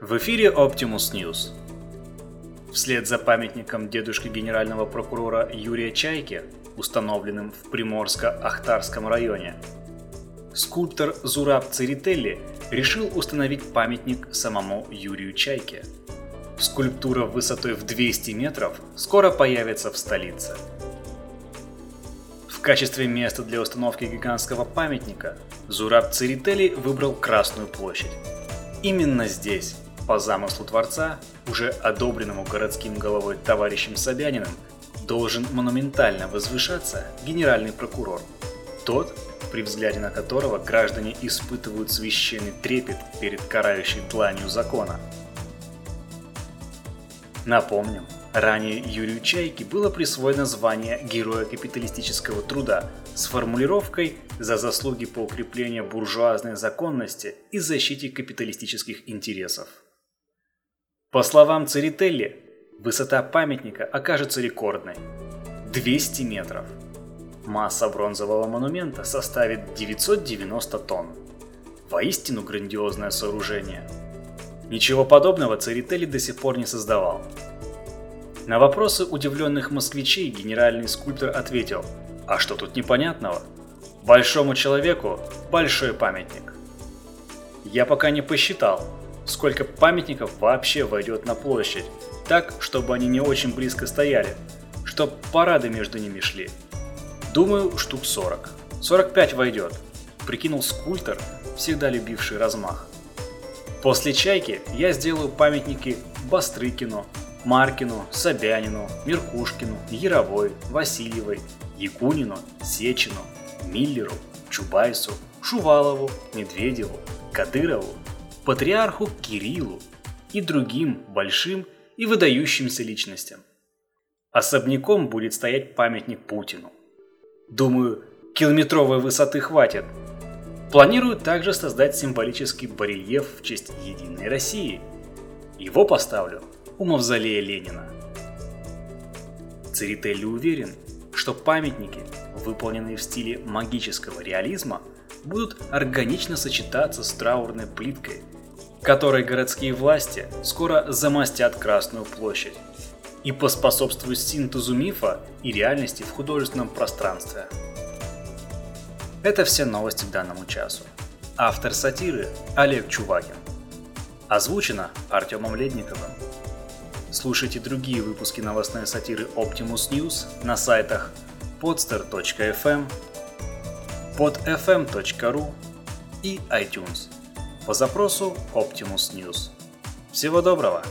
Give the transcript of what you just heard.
В эфире Optimus News. Вслед за памятником дедушки генерального прокурора Юрия Чайки, установленным в Приморско-Ахтарском районе, скульптор Зураб Церетелли решил установить памятник самому Юрию Чайке. Скульптура высотой в 200 метров скоро появится в столице. В качестве места для установки гигантского памятника Зураб Церетели выбрал Красную площадь. Именно здесь, по замыслу Творца, уже одобренному городским головой товарищем Собяниным, должен монументально возвышаться генеральный прокурор. Тот, при взгляде на которого граждане испытывают священный трепет перед карающей дланью закона. Напомним, ранее Юрию Чайке было присвоено звание Героя капиталистического труда с формулировкой «за заслуги по укреплению буржуазной законности и защите капиталистических интересов». По словам Церетелли, высота памятника окажется рекордной – 200 метров – Масса бронзового монумента составит 990 тонн. Воистину грандиозное сооружение. Ничего подобного Церетели до сих пор не создавал. На вопросы удивленных москвичей генеральный скульптор ответил, а что тут непонятного? Большому человеку большой памятник. Я пока не посчитал, сколько памятников вообще войдет на площадь, так, чтобы они не очень близко стояли, чтоб парады между ними шли. Думаю, штук 40. 45 войдет, прикинул скульптор, всегда любивший размах. После «Чайки» я сделаю памятники Бастрыкину, Маркину, Собянину, Меркушкину, Яровой, Васильевой, Якунину, Сечину, Миллеру, Чубайсу, Шувалову, Медведеву, Кадырову, патриарху Кириллу и другим большим и выдающимся личностям. Особняком будет стоять памятник Путину. Думаю, километровой высоты хватит. Планирую также создать символический барельеф в честь Единой России. Его поставлю у мавзолея Ленина. Церетели уверен, что памятники, выполненные в стиле магического реализма, будут органично сочетаться с траурной плиткой, которой городские власти скоро замостят Красную площадь и поспособствует синтезу мифа и реальности в художественном пространстве. Это все новости к данному часу. Автор сатиры Олег Чувакин. Озвучено Артемом Ледниковым. Слушайте другие выпуски новостной сатиры Optimus News на сайтах podster.fm, podfm.ru и iTunes по запросу Optimus News. Всего доброго!